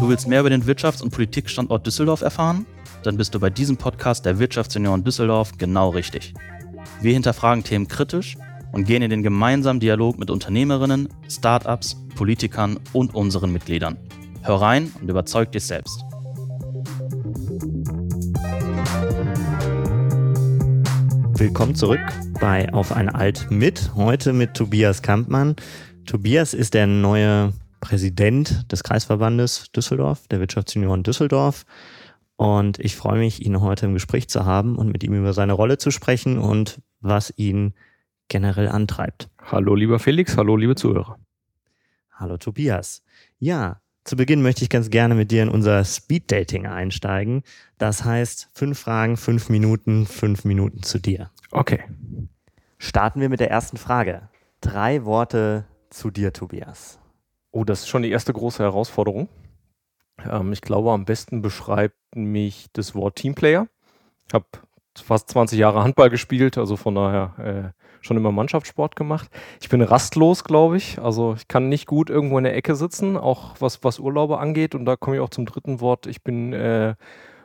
Du willst mehr über den Wirtschafts- und Politikstandort Düsseldorf erfahren? Dann bist du bei diesem Podcast der Wirtschaftsunion Düsseldorf genau richtig. Wir hinterfragen Themen kritisch und gehen in den gemeinsamen Dialog mit Unternehmerinnen, Startups, Politikern und unseren Mitgliedern. Hör rein und überzeug dich selbst. Willkommen zurück bei Auf ein Alt mit. Heute mit Tobias Kampmann. Tobias ist der neue Präsident des Kreisverbandes Düsseldorf, der Wirtschaftsunion Düsseldorf. Und ich freue mich, ihn heute im Gespräch zu haben und mit ihm über seine Rolle zu sprechen und was ihn generell antreibt. Hallo lieber Felix, hallo liebe Zuhörer. Hallo Tobias. Ja, zu Beginn möchte ich ganz gerne mit dir in unser Speed Dating einsteigen. Das heißt, fünf Fragen, fünf Minuten, fünf Minuten zu dir. Okay. Starten wir mit der ersten Frage. Drei Worte zu dir, Tobias. Oh, das ist schon die erste große Herausforderung. Ähm, ich glaube, am besten beschreibt mich das Wort Teamplayer. Ich habe fast 20 Jahre Handball gespielt, also von daher äh, schon immer Mannschaftssport gemacht. Ich bin rastlos, glaube ich. Also ich kann nicht gut irgendwo in der Ecke sitzen, auch was, was Urlaube angeht. Und da komme ich auch zum dritten Wort. Ich bin äh,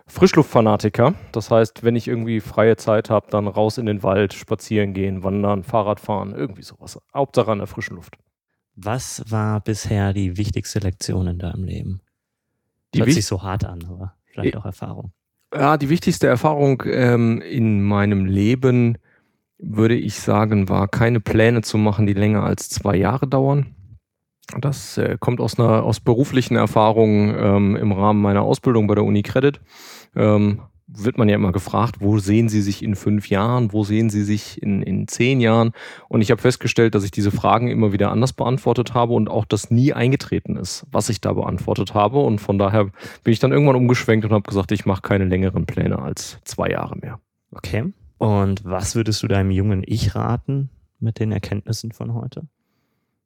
Frischluftfanatiker. Das heißt, wenn ich irgendwie freie Zeit habe, dann raus in den Wald, spazieren gehen, wandern, Fahrrad fahren, irgendwie sowas. Hauptsache an der frischen Luft. Was war bisher die wichtigste Lektion in deinem Leben? Die Hört sich so hart an, aber vielleicht auch Erfahrung. Ja, die wichtigste Erfahrung ähm, in meinem Leben würde ich sagen, war keine Pläne zu machen, die länger als zwei Jahre dauern. Das äh, kommt aus einer aus beruflichen Erfahrungen ähm, im Rahmen meiner Ausbildung bei der Uni Credit. Ähm, wird man ja immer gefragt, wo sehen Sie sich in fünf Jahren, wo sehen Sie sich in, in zehn Jahren? Und ich habe festgestellt, dass ich diese Fragen immer wieder anders beantwortet habe und auch das nie eingetreten ist, was ich da beantwortet habe. Und von daher bin ich dann irgendwann umgeschwenkt und habe gesagt, ich mache keine längeren Pläne als zwei Jahre mehr. Okay. Und was würdest du deinem jungen Ich raten mit den Erkenntnissen von heute?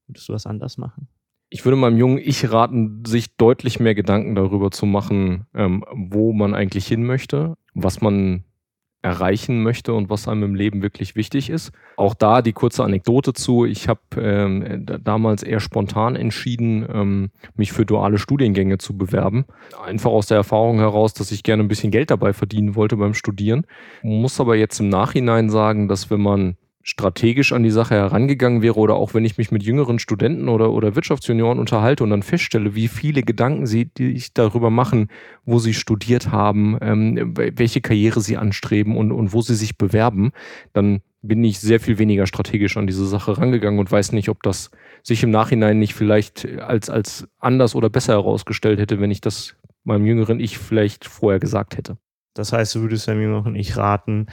Würdest du was anders machen? Ich würde meinem jungen Ich raten, sich deutlich mehr Gedanken darüber zu machen, ähm, wo man eigentlich hin möchte, was man erreichen möchte und was einem im Leben wirklich wichtig ist. Auch da die kurze Anekdote zu. Ich habe ähm, damals eher spontan entschieden, ähm, mich für duale Studiengänge zu bewerben. Einfach aus der Erfahrung heraus, dass ich gerne ein bisschen Geld dabei verdienen wollte beim Studieren. Muss aber jetzt im Nachhinein sagen, dass wenn man strategisch an die Sache herangegangen wäre oder auch wenn ich mich mit jüngeren Studenten oder, oder Wirtschaftsjunioren unterhalte und dann feststelle, wie viele Gedanken sie sich darüber machen, wo sie studiert haben, ähm, welche Karriere sie anstreben und, und wo sie sich bewerben, dann bin ich sehr viel weniger strategisch an diese Sache rangegangen und weiß nicht, ob das sich im Nachhinein nicht vielleicht als, als anders oder besser herausgestellt hätte, wenn ich das meinem jüngeren Ich vielleicht vorher gesagt hätte. Das heißt, du würdest deinem jüngeren Ich raten,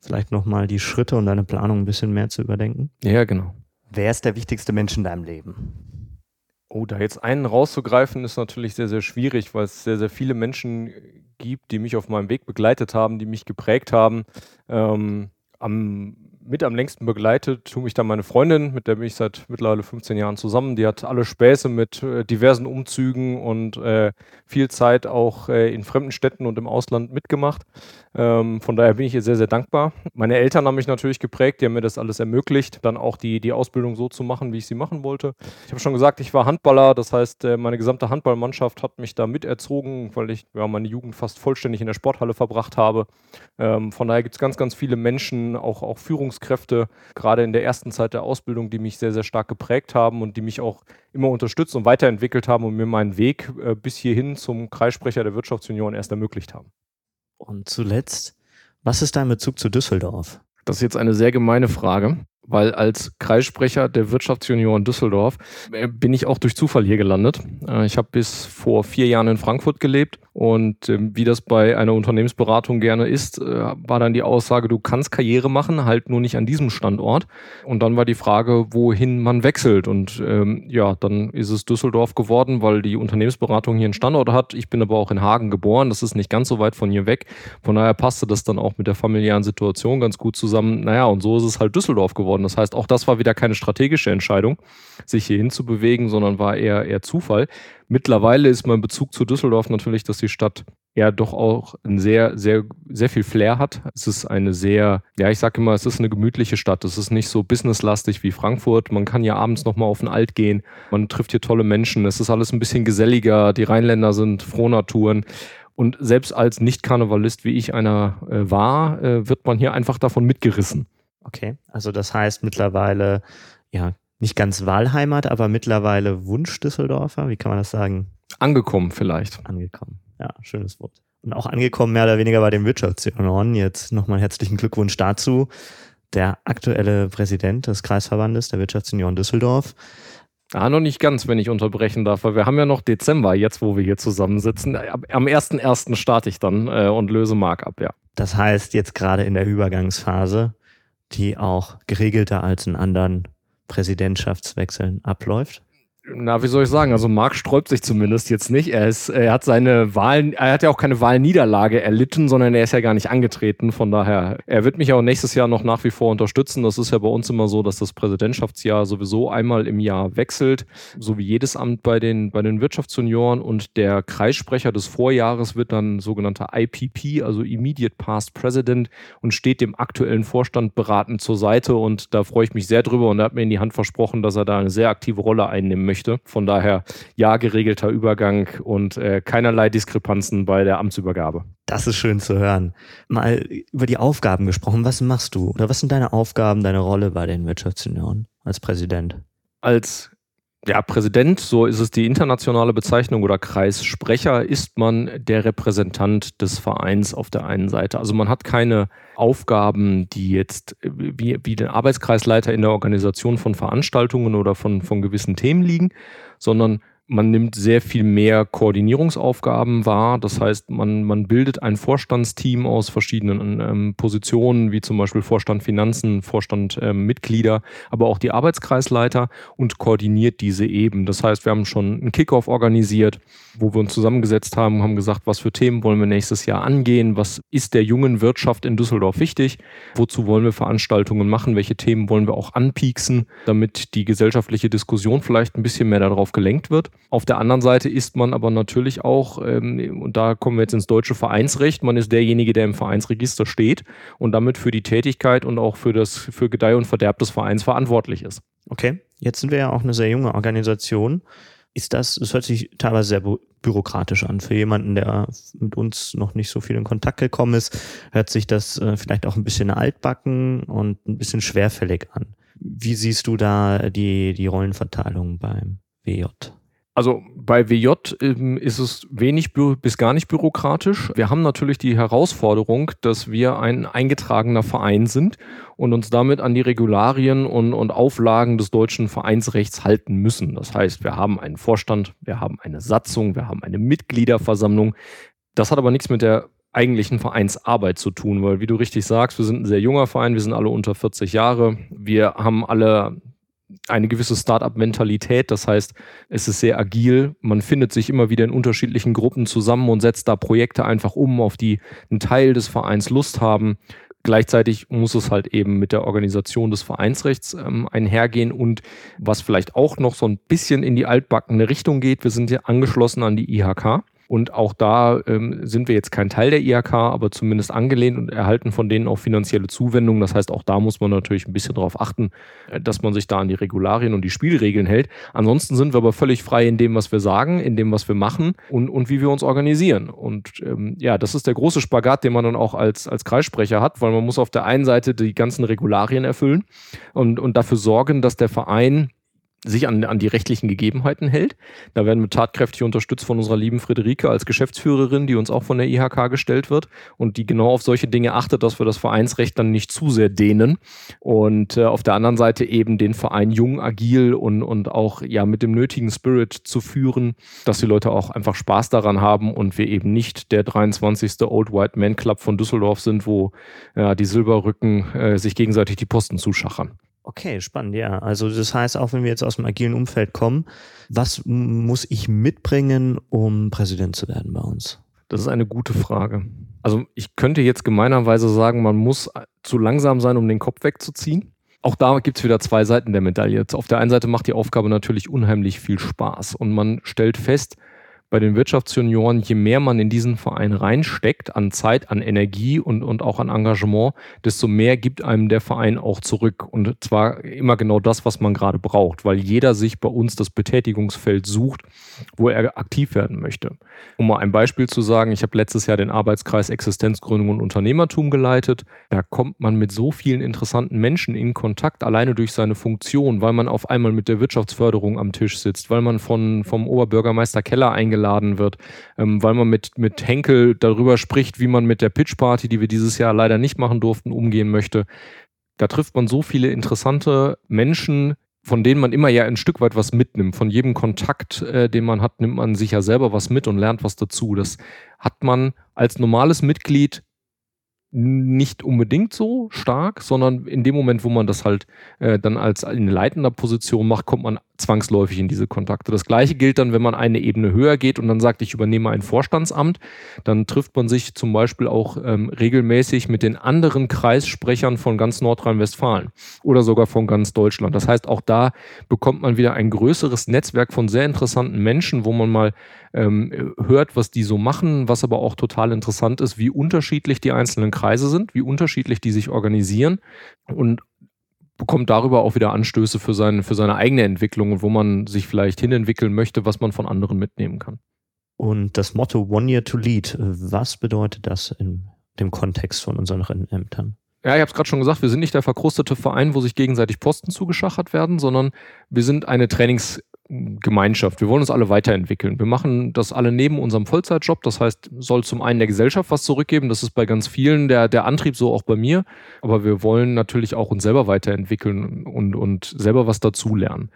vielleicht nochmal die Schritte und deine Planung ein bisschen mehr zu überdenken? Ja, genau. Wer ist der wichtigste Mensch in deinem Leben? Oh, da jetzt einen rauszugreifen, ist natürlich sehr, sehr schwierig, weil es sehr, sehr viele Menschen gibt, die mich auf meinem Weg begleitet haben, die mich geprägt haben. Ähm, am mit am längsten begleitet, tue mich dann meine Freundin, mit der bin ich seit mittlerweile 15 Jahren zusammen. Die hat alle Späße mit äh, diversen Umzügen und äh, viel Zeit auch äh, in fremden Städten und im Ausland mitgemacht. Ähm, von daher bin ich ihr sehr, sehr dankbar. Meine Eltern haben mich natürlich geprägt, die haben mir das alles ermöglicht, dann auch die, die Ausbildung so zu machen, wie ich sie machen wollte. Ich habe schon gesagt, ich war Handballer, das heißt, äh, meine gesamte Handballmannschaft hat mich da miterzogen, weil ich ja, meine Jugend fast vollständig in der Sporthalle verbracht habe. Ähm, von daher gibt es ganz, ganz viele Menschen, auch, auch Führungs Führungskräfte, gerade in der ersten Zeit der Ausbildung, die mich sehr, sehr stark geprägt haben und die mich auch immer unterstützt und weiterentwickelt haben und mir meinen Weg äh, bis hierhin zum Kreissprecher der Wirtschaftsunion erst ermöglicht haben. Und zuletzt, was ist dein Bezug zu Düsseldorf? Das ist jetzt eine sehr gemeine Frage weil als Kreissprecher der Wirtschaftsunion Düsseldorf äh, bin ich auch durch Zufall hier gelandet. Äh, ich habe bis vor vier Jahren in Frankfurt gelebt und ähm, wie das bei einer Unternehmensberatung gerne ist, äh, war dann die Aussage, du kannst Karriere machen, halt nur nicht an diesem Standort. Und dann war die Frage, wohin man wechselt. Und ähm, ja, dann ist es Düsseldorf geworden, weil die Unternehmensberatung hier einen Standort hat. Ich bin aber auch in Hagen geboren, das ist nicht ganz so weit von hier weg. Von daher passte das dann auch mit der familiären Situation ganz gut zusammen. Naja, und so ist es halt Düsseldorf geworden. Das heißt, auch das war wieder keine strategische Entscheidung, sich hier hinzubewegen, sondern war eher, eher Zufall. Mittlerweile ist mein Bezug zu Düsseldorf natürlich, dass die Stadt er doch auch ein sehr, sehr, sehr viel Flair hat. Es ist eine sehr, ja, ich sage immer, es ist eine gemütliche Stadt. Es ist nicht so businesslastig wie Frankfurt. Man kann ja abends nochmal auf den Alt gehen. Man trifft hier tolle Menschen. Es ist alles ein bisschen geselliger. Die Rheinländer sind Frohnaturen. Und selbst als Nicht-Karnevalist, wie ich einer äh, war, äh, wird man hier einfach davon mitgerissen. Okay, also das heißt mittlerweile, ja, nicht ganz Wahlheimat, aber mittlerweile Wunsch-Düsseldorfer, wie kann man das sagen? Angekommen vielleicht. Angekommen, ja, schönes Wort. Und auch angekommen mehr oder weniger bei den Wirtschaftssenioren. Jetzt nochmal herzlichen Glückwunsch dazu. Der aktuelle Präsident des Kreisverbandes der Wirtschaftsunion Düsseldorf. Ah, noch nicht ganz, wenn ich unterbrechen darf, weil wir haben ja noch Dezember, jetzt wo wir hier zusammensitzen. Am 1.1. starte ich dann äh, und löse Mark ab, ja. Das heißt, jetzt gerade in der Übergangsphase, die auch geregelter als in anderen Präsidentschaftswechseln abläuft? Na, wie soll ich sagen? Also Marc sträubt sich zumindest jetzt nicht. Er ist, er hat seine Wahlen, er hat ja auch keine Wahlniederlage erlitten, sondern er ist ja gar nicht angetreten. Von daher, er wird mich auch nächstes Jahr noch nach wie vor unterstützen. Das ist ja bei uns immer so, dass das Präsidentschaftsjahr sowieso einmal im Jahr wechselt, so wie jedes Amt bei den, bei den Wirtschaftsjunioren. Und der Kreissprecher des Vorjahres wird dann sogenannter IPP, also Immediate Past President, und steht dem aktuellen Vorstand beratend zur Seite. Und da freue ich mich sehr drüber. Und er hat mir in die Hand versprochen, dass er da eine sehr aktive Rolle einnehmen möchte möchte. Von daher ja, geregelter Übergang und äh, keinerlei Diskrepanzen bei der Amtsübergabe. Das ist schön zu hören. Mal über die Aufgaben gesprochen. Was machst du? Oder was sind deine Aufgaben, deine Rolle bei den Wirtschaftssenioren als Präsident? Als ja, Präsident, so ist es die internationale Bezeichnung oder Kreissprecher, ist man der Repräsentant des Vereins auf der einen Seite. Also man hat keine Aufgaben, die jetzt wie, wie der Arbeitskreisleiter in der Organisation von Veranstaltungen oder von, von gewissen Themen liegen, sondern man nimmt sehr viel mehr Koordinierungsaufgaben wahr. Das heißt, man, man bildet ein Vorstandsteam aus verschiedenen ähm, Positionen, wie zum Beispiel Vorstand Finanzen, Vorstand ähm, Mitglieder, aber auch die Arbeitskreisleiter und koordiniert diese eben. Das heißt, wir haben schon einen Kickoff organisiert, wo wir uns zusammengesetzt haben, haben gesagt, was für Themen wollen wir nächstes Jahr angehen, was ist der jungen Wirtschaft in Düsseldorf wichtig, wozu wollen wir Veranstaltungen machen, welche Themen wollen wir auch anpieksen, damit die gesellschaftliche Diskussion vielleicht ein bisschen mehr darauf gelenkt wird. Auf der anderen Seite ist man aber natürlich auch, ähm, und da kommen wir jetzt ins deutsche Vereinsrecht, man ist derjenige, der im Vereinsregister steht und damit für die Tätigkeit und auch für das für Gedeih und Verderb des Vereins verantwortlich ist. Okay, jetzt sind wir ja auch eine sehr junge Organisation. Ist das, das hört sich teilweise sehr bürokratisch an. Für jemanden, der mit uns noch nicht so viel in Kontakt gekommen ist, hört sich das äh, vielleicht auch ein bisschen altbacken und ein bisschen schwerfällig an. Wie siehst du da die, die Rollenverteilung beim WJ? Also bei WJ ähm, ist es wenig bis gar nicht bürokratisch. Wir haben natürlich die Herausforderung, dass wir ein eingetragener Verein sind und uns damit an die Regularien und, und Auflagen des deutschen Vereinsrechts halten müssen. Das heißt, wir haben einen Vorstand, wir haben eine Satzung, wir haben eine Mitgliederversammlung. Das hat aber nichts mit der eigentlichen Vereinsarbeit zu tun, weil wie du richtig sagst, wir sind ein sehr junger Verein, wir sind alle unter 40 Jahre, wir haben alle eine gewisse Startup-Mentalität. Das heißt, es ist sehr agil. Man findet sich immer wieder in unterschiedlichen Gruppen zusammen und setzt da Projekte einfach um, auf die ein Teil des Vereins Lust haben. Gleichzeitig muss es halt eben mit der Organisation des Vereinsrechts ähm, einhergehen und was vielleicht auch noch so ein bisschen in die altbackene Richtung geht. Wir sind ja angeschlossen an die IHK. Und auch da ähm, sind wir jetzt kein Teil der IHK, aber zumindest angelehnt und erhalten von denen auch finanzielle Zuwendungen. Das heißt, auch da muss man natürlich ein bisschen darauf achten, äh, dass man sich da an die Regularien und die Spielregeln hält. Ansonsten sind wir aber völlig frei in dem, was wir sagen, in dem, was wir machen und, und wie wir uns organisieren. Und ähm, ja, das ist der große Spagat, den man dann auch als, als Kreissprecher hat, weil man muss auf der einen Seite die ganzen Regularien erfüllen und, und dafür sorgen, dass der Verein sich an, an die rechtlichen Gegebenheiten hält. Da werden wir tatkräftig unterstützt von unserer lieben Friederike als Geschäftsführerin, die uns auch von der IHK gestellt wird und die genau auf solche Dinge achtet, dass wir das Vereinsrecht dann nicht zu sehr dehnen und äh, auf der anderen Seite eben den Verein jung, agil und, und auch ja mit dem nötigen Spirit zu führen, dass die Leute auch einfach Spaß daran haben und wir eben nicht der 23. Old White Man Club von Düsseldorf sind, wo ja, die Silberrücken äh, sich gegenseitig die Posten zuschachern. Okay, spannend, ja. Also das heißt, auch wenn wir jetzt aus dem agilen Umfeld kommen, was muss ich mitbringen, um Präsident zu werden bei uns? Das ist eine gute Frage. Also ich könnte jetzt gemeinerweise sagen, man muss zu langsam sein, um den Kopf wegzuziehen. Auch da gibt es wieder zwei Seiten der Medaille. Auf der einen Seite macht die Aufgabe natürlich unheimlich viel Spaß und man stellt fest, bei den Wirtschaftsjunioren, je mehr man in diesen Verein reinsteckt, an Zeit, an Energie und, und auch an Engagement, desto mehr gibt einem der Verein auch zurück. Und zwar immer genau das, was man gerade braucht, weil jeder sich bei uns das Betätigungsfeld sucht, wo er aktiv werden möchte. Um mal ein Beispiel zu sagen, ich habe letztes Jahr den Arbeitskreis Existenzgründung und Unternehmertum geleitet. Da kommt man mit so vielen interessanten Menschen in Kontakt, alleine durch seine Funktion, weil man auf einmal mit der Wirtschaftsförderung am Tisch sitzt, weil man von, vom Oberbürgermeister Keller eingeladen eingeladen wird, ähm, weil man mit, mit Henkel darüber spricht, wie man mit der Pitch-Party, die wir dieses Jahr leider nicht machen durften, umgehen möchte. Da trifft man so viele interessante Menschen, von denen man immer ja ein Stück weit was mitnimmt. Von jedem Kontakt, äh, den man hat, nimmt man sich ja selber was mit und lernt was dazu. Das hat man als normales Mitglied nicht unbedingt so stark, sondern in dem Moment, wo man das halt äh, dann als in leitender Position macht, kommt man zwangsläufig in diese Kontakte. Das gleiche gilt dann, wenn man eine Ebene höher geht und dann sagt, ich übernehme ein Vorstandsamt, dann trifft man sich zum Beispiel auch ähm, regelmäßig mit den anderen Kreissprechern von ganz Nordrhein-Westfalen oder sogar von ganz Deutschland. Das heißt, auch da bekommt man wieder ein größeres Netzwerk von sehr interessanten Menschen, wo man mal ähm, hört, was die so machen, was aber auch total interessant ist, wie unterschiedlich die einzelnen Kreise sind, wie unterschiedlich die sich organisieren und bekommt darüber auch wieder Anstöße für, sein, für seine eigene Entwicklung und wo man sich vielleicht hinentwickeln möchte, was man von anderen mitnehmen kann. Und das Motto One Year to Lead, was bedeutet das in dem Kontext von unseren Ämtern? Ja, ich habe es gerade schon gesagt, wir sind nicht der verkrustete Verein, wo sich gegenseitig Posten zugeschachert werden, sondern wir sind eine Trainings- Gemeinschaft. Wir wollen uns alle weiterentwickeln. Wir machen das alle neben unserem Vollzeitjob. Das heißt, soll zum einen der Gesellschaft was zurückgeben. Das ist bei ganz vielen der, der Antrieb, so auch bei mir. Aber wir wollen natürlich auch uns selber weiterentwickeln und, und selber was dazulernen.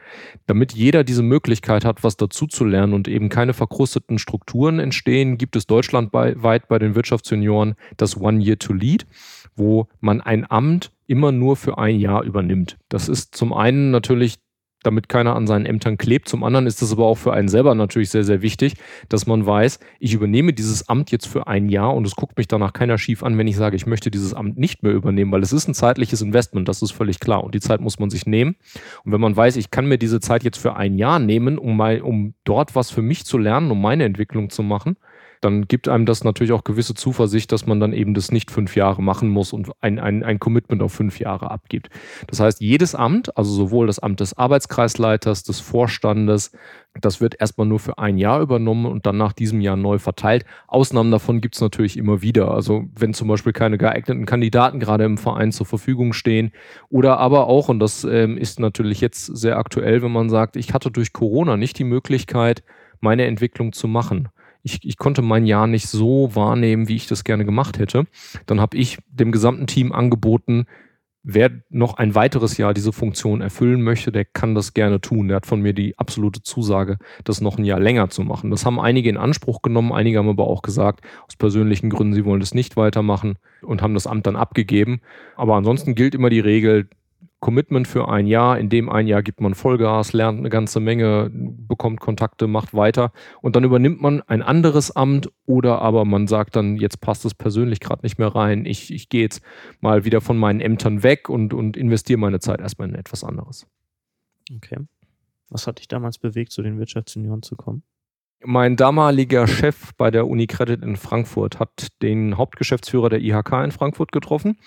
Damit jeder diese Möglichkeit hat, was dazuzulernen und eben keine verkrusteten Strukturen entstehen, gibt es deutschlandweit bei den Wirtschaftsjunioren das One Year to Lead, wo man ein Amt immer nur für ein Jahr übernimmt. Das ist zum einen natürlich damit keiner an seinen Ämtern klebt. Zum anderen ist es aber auch für einen selber natürlich sehr, sehr wichtig, dass man weiß, ich übernehme dieses Amt jetzt für ein Jahr und es guckt mich danach keiner schief an, wenn ich sage, ich möchte dieses Amt nicht mehr übernehmen, weil es ist ein zeitliches Investment, das ist völlig klar und die Zeit muss man sich nehmen. Und wenn man weiß, ich kann mir diese Zeit jetzt für ein Jahr nehmen, um, mal, um dort was für mich zu lernen, um meine Entwicklung zu machen, dann gibt einem das natürlich auch gewisse Zuversicht, dass man dann eben das nicht fünf Jahre machen muss und ein, ein, ein Commitment auf fünf Jahre abgibt. Das heißt, jedes Amt, also sowohl das Amt des Arbeitskreisleiters, des Vorstandes, das wird erstmal nur für ein Jahr übernommen und dann nach diesem Jahr neu verteilt. Ausnahmen davon gibt es natürlich immer wieder. Also wenn zum Beispiel keine geeigneten Kandidaten gerade im Verein zur Verfügung stehen oder aber auch, und das ähm, ist natürlich jetzt sehr aktuell, wenn man sagt, ich hatte durch Corona nicht die Möglichkeit, meine Entwicklung zu machen ich, ich konnte mein Jahr nicht so wahrnehmen, wie ich das gerne gemacht hätte. Dann habe ich dem gesamten Team angeboten, wer noch ein weiteres Jahr diese Funktion erfüllen möchte, der kann das gerne tun. Der hat von mir die absolute Zusage, das noch ein Jahr länger zu machen. Das haben einige in Anspruch genommen, einige haben aber auch gesagt, aus persönlichen Gründen, sie wollen das nicht weitermachen und haben das Amt dann abgegeben. Aber ansonsten gilt immer die Regel, Commitment für ein Jahr. In dem ein Jahr gibt man Vollgas, lernt eine ganze Menge, bekommt Kontakte, macht weiter und dann übernimmt man ein anderes Amt oder aber man sagt dann, jetzt passt es persönlich gerade nicht mehr rein. Ich, ich gehe jetzt mal wieder von meinen Ämtern weg und, und investiere meine Zeit erstmal in etwas anderes. Okay. Was hat dich damals bewegt, zu den Wirtschaftsunion zu kommen? Mein damaliger Chef bei der Unicredit in Frankfurt hat den Hauptgeschäftsführer der IHK in Frankfurt getroffen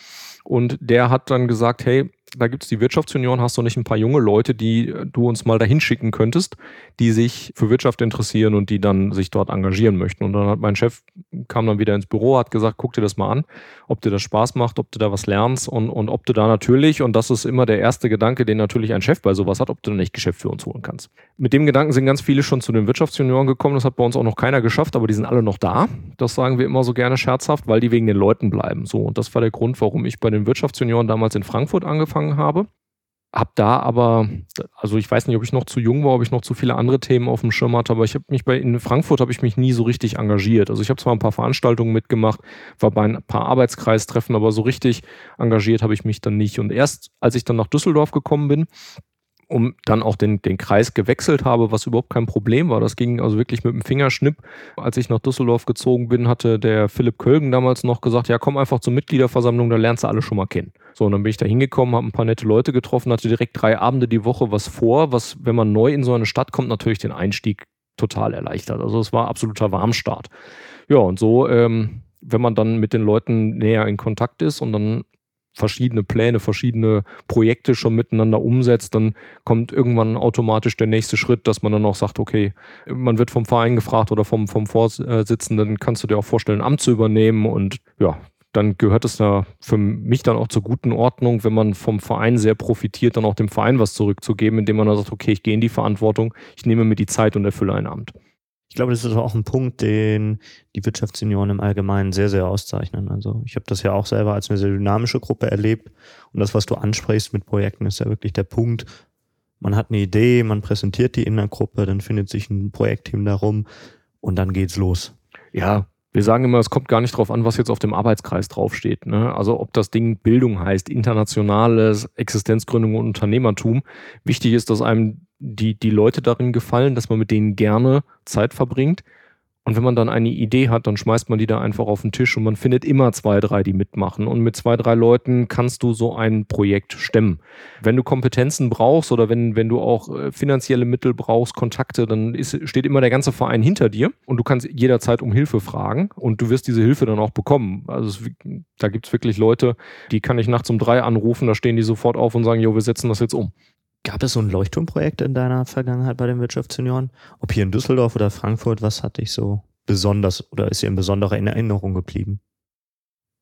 und der hat dann gesagt, hey, da gibt es die Wirtschaftsunion, hast du nicht ein paar junge Leute, die äh, du uns mal dahin schicken könntest, die sich für Wirtschaft interessieren und die dann sich dort engagieren möchten. Und dann hat mein Chef, kam dann wieder ins Büro, hat gesagt, guck dir das mal an, ob dir das Spaß macht, ob du da was lernst und, und ob du da natürlich, und das ist immer der erste Gedanke, den natürlich ein Chef bei sowas hat, ob du da nicht Geschäft für uns holen kannst. Mit dem Gedanken sind ganz viele schon zu den Wirtschaftsjunioren gekommen, das hat bei uns auch noch keiner geschafft, aber die sind alle noch da. Das sagen wir immer so gerne scherzhaft, weil die wegen den Leuten bleiben. So, und das war der Grund, warum ich bei den Wirtschaftsjunioren damals in Frankfurt angefangen habe. Hab da aber, also ich weiß nicht, ob ich noch zu jung war, ob ich noch zu viele andere Themen auf dem Schirm hatte, aber ich habe mich bei in Frankfurt habe ich mich nie so richtig engagiert. Also ich habe zwar ein paar Veranstaltungen mitgemacht, war bei ein paar Arbeitskreistreffen, aber so richtig engagiert habe ich mich dann nicht. Und erst als ich dann nach Düsseldorf gekommen bin, um dann auch den, den Kreis gewechselt habe, was überhaupt kein Problem war. Das ging also wirklich mit dem Fingerschnipp. Als ich nach Düsseldorf gezogen bin, hatte der Philipp Kölgen damals noch gesagt, ja, komm einfach zur Mitgliederversammlung, da lernst du alle schon mal kennen. So, und dann bin ich da hingekommen, habe ein paar nette Leute getroffen, hatte direkt drei Abende die Woche was vor, was, wenn man neu in so eine Stadt kommt, natürlich den Einstieg total erleichtert. Also es war absoluter Warmstart. Ja, und so, ähm, wenn man dann mit den Leuten näher in Kontakt ist und dann verschiedene Pläne, verschiedene Projekte schon miteinander umsetzt, dann kommt irgendwann automatisch der nächste Schritt, dass man dann auch sagt, okay, man wird vom Verein gefragt oder vom, vom Vorsitzenden, kannst du dir auch vorstellen, ein Amt zu übernehmen und ja, dann gehört es da für mich dann auch zur guten Ordnung, wenn man vom Verein sehr profitiert, dann auch dem Verein was zurückzugeben, indem man dann sagt, okay, ich gehe in die Verantwortung, ich nehme mir die Zeit und erfülle ein Amt. Ich glaube, das ist auch ein Punkt, den die Wirtschaftssenioren im Allgemeinen sehr, sehr auszeichnen. Also ich habe das ja auch selber als eine sehr dynamische Gruppe erlebt. Und das, was du ansprichst mit Projekten, ist ja wirklich der Punkt. Man hat eine Idee, man präsentiert die in der Gruppe, dann findet sich ein Projektteam darum und dann geht's los. Ja, wir sagen immer, es kommt gar nicht darauf an, was jetzt auf dem Arbeitskreis draufsteht. Ne? Also ob das Ding Bildung heißt, internationales Existenzgründung und Unternehmertum. Wichtig ist, dass einem die, die Leute darin gefallen, dass man mit denen gerne Zeit verbringt. Und wenn man dann eine Idee hat, dann schmeißt man die da einfach auf den Tisch und man findet immer zwei, drei, die mitmachen. Und mit zwei, drei Leuten kannst du so ein Projekt stemmen. Wenn du Kompetenzen brauchst oder wenn, wenn du auch äh, finanzielle Mittel brauchst, Kontakte, dann ist, steht immer der ganze Verein hinter dir und du kannst jederzeit um Hilfe fragen und du wirst diese Hilfe dann auch bekommen. Also es, da gibt es wirklich Leute, die kann ich nachts um drei anrufen, da stehen die sofort auf und sagen, jo, wir setzen das jetzt um. Gab es so ein Leuchtturmprojekt in deiner Vergangenheit bei den Wirtschaftsjunioren? Ob hier in Düsseldorf oder Frankfurt, was hat dich so besonders oder ist dir in besonderer Erinnerung geblieben?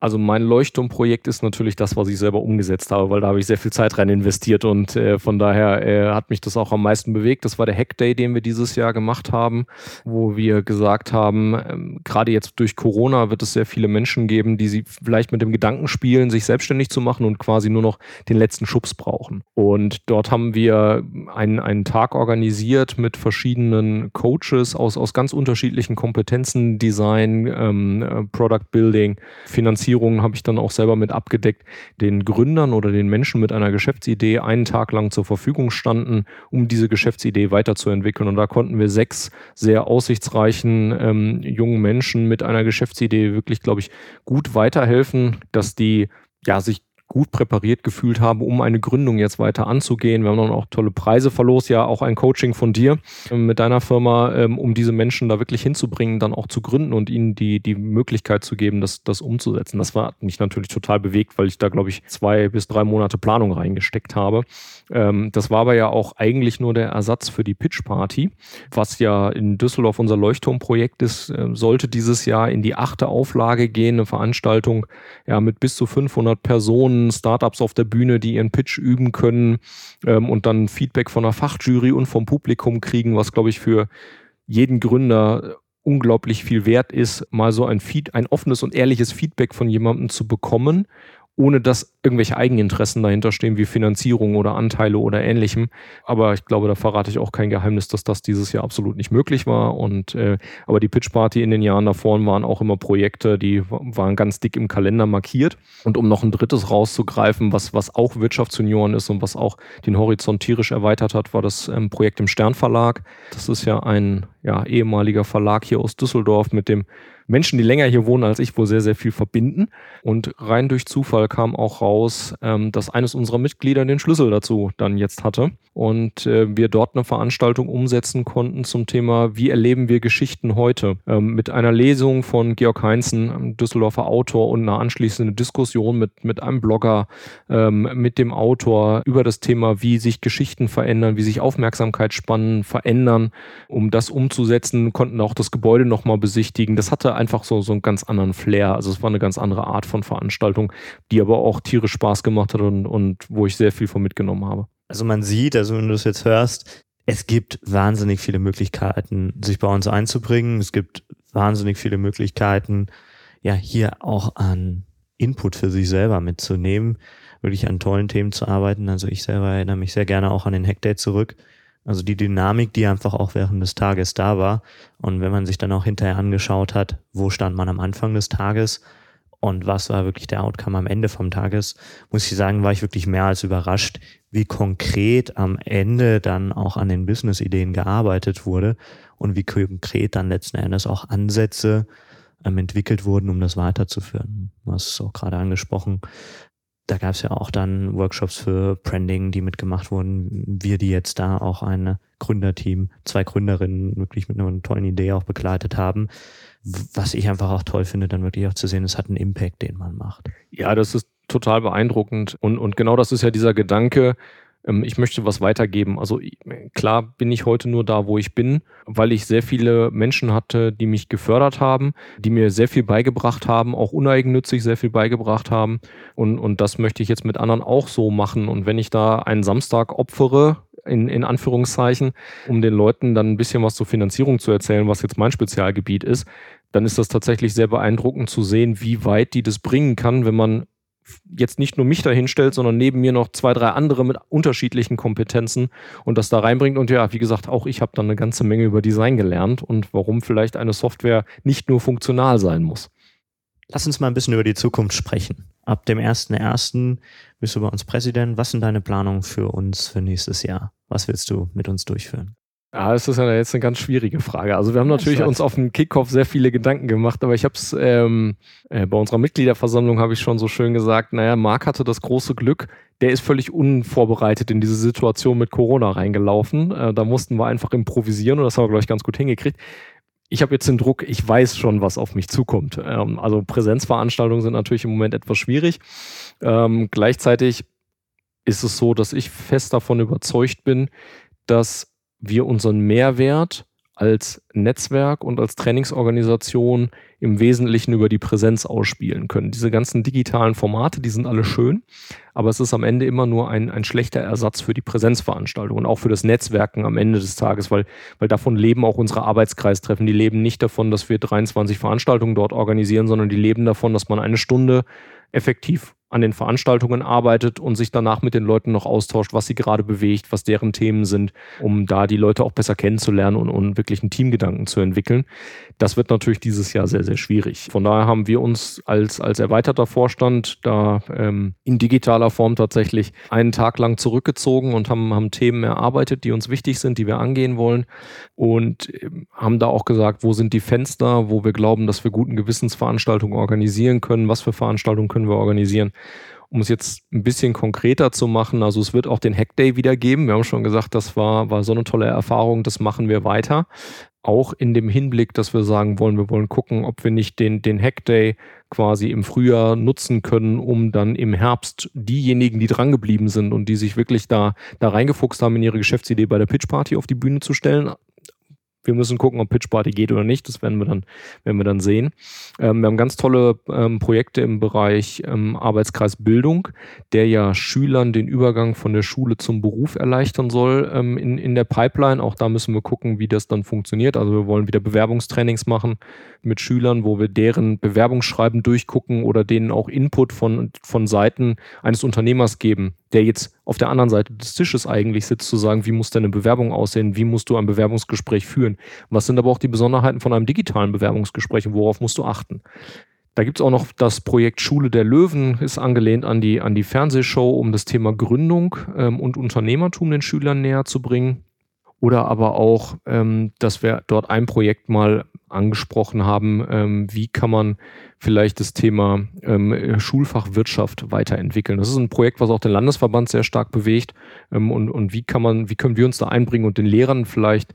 Also mein Leuchtturmprojekt ist natürlich das, was ich selber umgesetzt habe, weil da habe ich sehr viel Zeit rein investiert und äh, von daher äh, hat mich das auch am meisten bewegt. Das war der Hack Day, den wir dieses Jahr gemacht haben, wo wir gesagt haben, ähm, gerade jetzt durch Corona wird es sehr viele Menschen geben, die sie vielleicht mit dem Gedanken spielen, sich selbstständig zu machen und quasi nur noch den letzten Schubs brauchen. Und dort haben wir einen, einen Tag organisiert mit verschiedenen Coaches aus, aus ganz unterschiedlichen Kompetenzen, Design, ähm, äh, Product Building, Finanzierung Finanzierungen habe ich dann auch selber mit abgedeckt, den Gründern oder den Menschen mit einer Geschäftsidee einen Tag lang zur Verfügung standen, um diese Geschäftsidee weiterzuentwickeln. Und da konnten wir sechs sehr aussichtsreichen ähm, jungen Menschen mit einer Geschäftsidee wirklich, glaube ich, gut weiterhelfen, dass die ja, sich gut präpariert gefühlt haben, um eine Gründung jetzt weiter anzugehen. Wir haben dann auch tolle Preise verlost, ja auch ein Coaching von dir ähm, mit deiner Firma, ähm, um diese Menschen da wirklich hinzubringen, dann auch zu gründen und ihnen die, die Möglichkeit zu geben, das, das umzusetzen. Das war mich natürlich total bewegt, weil ich da, glaube ich, zwei bis drei Monate Planung reingesteckt habe. Ähm, das war aber ja auch eigentlich nur der Ersatz für die Pitch Party, was ja in Düsseldorf unser Leuchtturmprojekt ist, sollte dieses Jahr in die achte Auflage gehen, eine Veranstaltung ja mit bis zu 500 Personen Startups auf der Bühne, die ihren Pitch üben können ähm, und dann Feedback von der Fachjury und vom Publikum kriegen, was, glaube ich, für jeden Gründer unglaublich viel wert ist, mal so ein, Feed, ein offenes und ehrliches Feedback von jemandem zu bekommen ohne dass irgendwelche Eigeninteressen dahinter stehen, wie Finanzierung oder Anteile oder ähnlichem. Aber ich glaube, da verrate ich auch kein Geheimnis, dass das dieses Jahr absolut nicht möglich war. Und äh, aber die Pitch Party in den Jahren davor waren auch immer Projekte, die waren ganz dick im Kalender markiert. Und um noch ein drittes rauszugreifen, was, was auch Wirtschaftsjunioren ist und was auch den Horizont tierisch erweitert hat, war das ähm, Projekt im Sternverlag. Das ist ja ein ja, ehemaliger Verlag hier aus Düsseldorf mit dem Menschen, die länger hier wohnen als ich, wohl sehr, sehr viel verbinden. Und rein durch Zufall kam auch raus, ähm, dass eines unserer Mitglieder den Schlüssel dazu dann jetzt hatte. Und äh, wir dort eine Veranstaltung umsetzen konnten zum Thema, wie erleben wir Geschichten heute? Ähm, mit einer Lesung von Georg Heinzen, Düsseldorfer Autor, und einer anschließenden Diskussion mit, mit einem Blogger, ähm, mit dem Autor über das Thema, wie sich Geschichten verändern, wie sich Aufmerksamkeitsspannen verändern. Um das umzusetzen, konnten auch das Gebäude nochmal besichtigen. Das hatte einfach so, so einen ganz anderen Flair. Also es war eine ganz andere Art von Veranstaltung, die aber auch tierisch Spaß gemacht hat und, und wo ich sehr viel von mitgenommen habe. Also man sieht, also wenn du es jetzt hörst, es gibt wahnsinnig viele Möglichkeiten, sich bei uns einzubringen. Es gibt wahnsinnig viele Möglichkeiten, ja, hier auch an Input für sich selber mitzunehmen, wirklich an tollen Themen zu arbeiten. Also ich selber erinnere mich sehr gerne auch an den Hackday zurück. Also die Dynamik, die einfach auch während des Tages da war. Und wenn man sich dann auch hinterher angeschaut hat, wo stand man am Anfang des Tages und was war wirklich der Outcome am Ende vom Tages, muss ich sagen, war ich wirklich mehr als überrascht, wie konkret am Ende dann auch an den Business-Ideen gearbeitet wurde und wie konkret dann letzten Endes auch Ansätze ähm, entwickelt wurden, um das weiterzuführen. Du hast es auch gerade angesprochen da gab es ja auch dann Workshops für Branding, die mitgemacht wurden. Wir, die jetzt da auch eine Gründerteam, zwei Gründerinnen wirklich mit einer tollen Idee auch begleitet haben. Was ich einfach auch toll finde, dann wirklich auch zu sehen, es hat einen Impact, den man macht. Ja, das ist total beeindruckend. Und, und genau das ist ja dieser Gedanke, ähm, ich möchte was weitergeben. Also klar bin ich heute nur da, wo ich bin, weil ich sehr viele Menschen hatte, die mich gefördert haben, die mir sehr viel beigebracht haben, auch uneigennützig sehr viel beigebracht haben. Und, und das möchte ich jetzt mit anderen auch so machen. Und wenn ich da einen Samstag opfere, in, in Anführungszeichen, um den Leuten dann ein bisschen was zur Finanzierung zu erzählen, was jetzt mein Spezialgebiet ist, dann ist das tatsächlich sehr beeindruckend zu sehen, wie weit die das bringen kann, wenn man jetzt nicht nur mich dahinstellt, sondern neben mir noch zwei, drei andere mit unterschiedlichen Kompetenzen und das da reinbringt. Und ja, wie gesagt, auch ich habe dann eine ganze Menge über Design gelernt und warum vielleicht eine Software nicht nur funktional sein muss. Lass uns mal ein bisschen über die Zukunft sprechen. Ab dem 1.1. bist du bei uns Präsident. Was sind deine Planungen für uns für nächstes Jahr? Was willst du mit uns durchführen? Ja, das ist ja jetzt eine ganz schwierige Frage. Also wir haben natürlich uns auf dem Kickoff sehr viele Gedanken gemacht, aber ich habe es ähm, äh, bei unserer Mitgliederversammlung habe ich schon so schön gesagt, naja, Marc hatte das große Glück, der ist völlig unvorbereitet in diese Situation mit Corona reingelaufen. Äh, da mussten wir einfach improvisieren und das haben wir, glaube ich, ganz gut hingekriegt. Ich habe jetzt den Druck, ich weiß schon, was auf mich zukommt. Ähm, also Präsenzveranstaltungen sind natürlich im Moment etwas schwierig. Ähm, gleichzeitig ist es so, dass ich fest davon überzeugt bin, dass wir unseren Mehrwert als Netzwerk und als Trainingsorganisation im Wesentlichen über die Präsenz ausspielen können. Diese ganzen digitalen Formate, die sind alle schön, aber es ist am Ende immer nur ein, ein schlechter Ersatz für die Präsenzveranstaltung und auch für das Netzwerken am Ende des Tages, weil, weil davon leben auch unsere Arbeitskreistreffen. Die leben nicht davon, dass wir 23 Veranstaltungen dort organisieren, sondern die leben davon, dass man eine Stunde effektiv an den Veranstaltungen arbeitet und sich danach mit den Leuten noch austauscht, was sie gerade bewegt, was deren Themen sind, um da die Leute auch besser kennenzulernen und, und wirklich einen Teamgedanken zu entwickeln. Das wird natürlich dieses Jahr sehr, sehr schwierig. Von daher haben wir uns als, als erweiterter Vorstand da ähm, in digitaler Form tatsächlich einen Tag lang zurückgezogen und haben, haben Themen erarbeitet, die uns wichtig sind, die wir angehen wollen und ähm, haben da auch gesagt, wo sind die Fenster, wo wir glauben, dass wir guten Gewissensveranstaltungen organisieren können, was für Veranstaltungen können wir organisieren um es jetzt ein bisschen konkreter zu machen, also es wird auch den Hack Day wieder geben. Wir haben schon gesagt, das war, war so eine tolle Erfahrung, das machen wir weiter. Auch in dem Hinblick, dass wir sagen wollen, wir wollen gucken, ob wir nicht den, den Hack Day quasi im Frühjahr nutzen können, um dann im Herbst diejenigen, die drangeblieben sind und die sich wirklich da, da reingefuchst haben in ihre Geschäftsidee bei der Pitch Party auf die Bühne zu stellen. Wir müssen gucken, ob Pitch Party geht oder nicht. Das werden wir dann, werden wir dann sehen. Ähm, wir haben ganz tolle ähm, Projekte im Bereich ähm, Arbeitskreis Bildung, der ja Schülern den Übergang von der Schule zum Beruf erleichtern soll ähm, in, in der Pipeline. Auch da müssen wir gucken, wie das dann funktioniert. Also wir wollen wieder Bewerbungstrainings machen mit Schülern, wo wir deren Bewerbungsschreiben durchgucken oder denen auch Input von, von Seiten eines Unternehmers geben, der jetzt auf der anderen Seite des Tisches eigentlich sitzt, zu sagen, wie muss deine Bewerbung aussehen, wie musst du ein Bewerbungsgespräch führen, was sind aber auch die Besonderheiten von einem digitalen Bewerbungsgespräch und worauf musst du achten. Da gibt es auch noch das Projekt Schule der Löwen, ist angelehnt an die, an die Fernsehshow, um das Thema Gründung ähm, und Unternehmertum den Schülern näher zu bringen. Oder aber auch, ähm, dass wir dort ein Projekt mal angesprochen haben, ähm, wie kann man vielleicht das Thema ähm, Schulfach weiterentwickeln. Das ist ein Projekt, was auch den Landesverband sehr stark bewegt. Ähm, und, und wie kann man, wie können wir uns da einbringen und den Lehrern vielleicht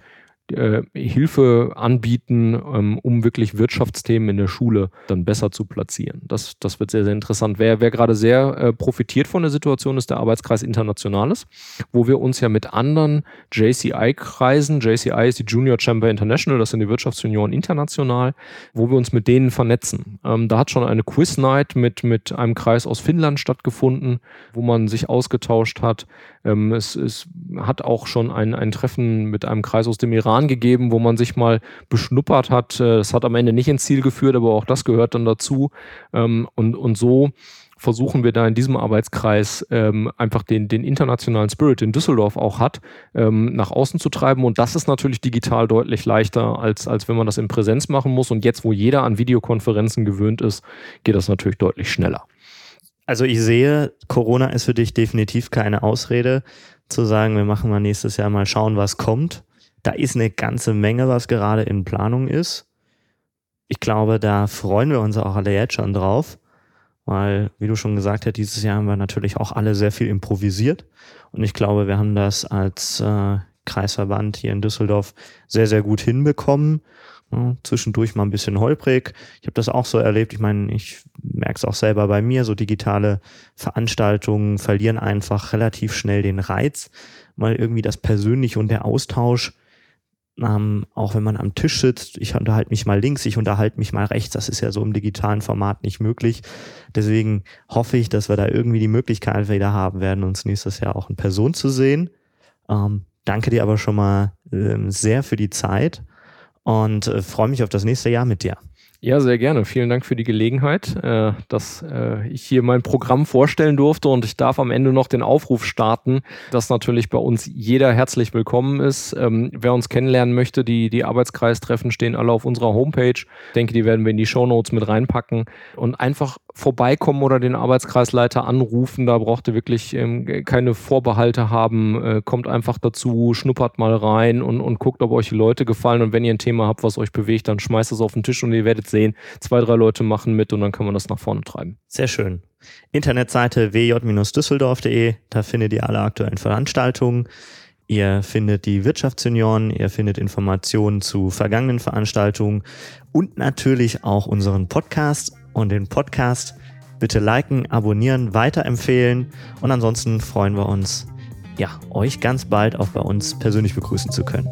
äh, Hilfe anbieten, ähm, um wirklich Wirtschaftsthemen in der Schule dann besser zu platzieren. Das, das wird sehr, sehr interessant. Wer, wer gerade sehr äh, profitiert von der Situation, ist der Arbeitskreis Internationales, wo wir uns ja mit anderen JCI-Kreisen, JCI ist die Junior Chamber International, das sind die Wirtschaftsunion international, wo wir uns mit denen vernetzen. Ähm, da hat schon eine Quiz-Night mit, mit einem Kreis aus Finnland stattgefunden, wo man sich ausgetauscht hat. Ähm, es, es hat auch schon ein, ein Treffen mit einem Kreis aus dem Iran gegeben, wo man sich mal beschnuppert hat. Äh, das hat am Ende nicht ins Ziel geführt, aber auch das gehört dann dazu. Ähm, und, und so versuchen wir da in diesem Arbeitskreis ähm, einfach den, den internationalen Spirit, den Düsseldorf auch hat, ähm, nach außen zu treiben. Und das ist natürlich digital deutlich leichter, als, als wenn man das in Präsenz machen muss. Und jetzt, wo jeder an Videokonferenzen gewöhnt ist, geht das natürlich deutlich schneller. Also ich sehe, Corona ist für dich definitiv keine Ausrede, zu sagen, wir machen mal nächstes Jahr mal schauen, was kommt. Da ist eine ganze Menge, was gerade in Planung ist. Ich glaube, da freuen wir uns auch alle jetzt schon drauf, weil, wie du schon gesagt hast, dieses Jahr haben wir natürlich auch alle sehr viel improvisiert. Und ich glaube, wir haben das als äh, Kreisverband hier in Düsseldorf sehr, sehr gut hinbekommen. Ja, zwischendurch mal ein bisschen holprig. Ich habe das auch so erlebt. Ich meine, ich merke es auch selber bei mir. So digitale Veranstaltungen verlieren einfach relativ schnell den Reiz, weil irgendwie das Persönliche und der Austausch, ähm, auch wenn man am Tisch sitzt, ich unterhalte mich mal links, ich unterhalte mich mal rechts, das ist ja so im digitalen Format nicht möglich. Deswegen hoffe ich, dass wir da irgendwie die Möglichkeit wieder haben werden, uns nächstes Jahr auch in Person zu sehen. Ähm, danke dir aber schon mal ähm, sehr für die Zeit und äh, freue mich auf das nächste Jahr mit dir. Ja, sehr gerne. Vielen Dank für die Gelegenheit, äh, dass äh, ich hier mein Programm vorstellen durfte und ich darf am Ende noch den Aufruf starten, dass natürlich bei uns jeder herzlich willkommen ist. Ähm, wer uns kennenlernen möchte, die, die Arbeitskreistreffen stehen alle auf unserer Homepage. Ich denke, die werden wir in die Show Notes mit reinpacken und einfach vorbeikommen oder den Arbeitskreisleiter anrufen. Da braucht ihr wirklich ähm, keine Vorbehalte haben. Äh, kommt einfach dazu, schnuppert mal rein und, und guckt, ob euch die Leute gefallen. Und wenn ihr ein Thema habt, was euch bewegt, dann schmeißt es auf den Tisch und ihr werdet sehen, zwei, drei Leute machen mit und dann kann man das nach vorne treiben. Sehr schön. Internetseite wj-düsseldorf.de, da findet ihr alle aktuellen Veranstaltungen. Ihr findet die Wirtschaftsunion, ihr findet Informationen zu vergangenen Veranstaltungen und natürlich auch unseren Podcast und den Podcast bitte liken, abonnieren, weiterempfehlen und ansonsten freuen wir uns, ja, euch ganz bald auch bei uns persönlich begrüßen zu können.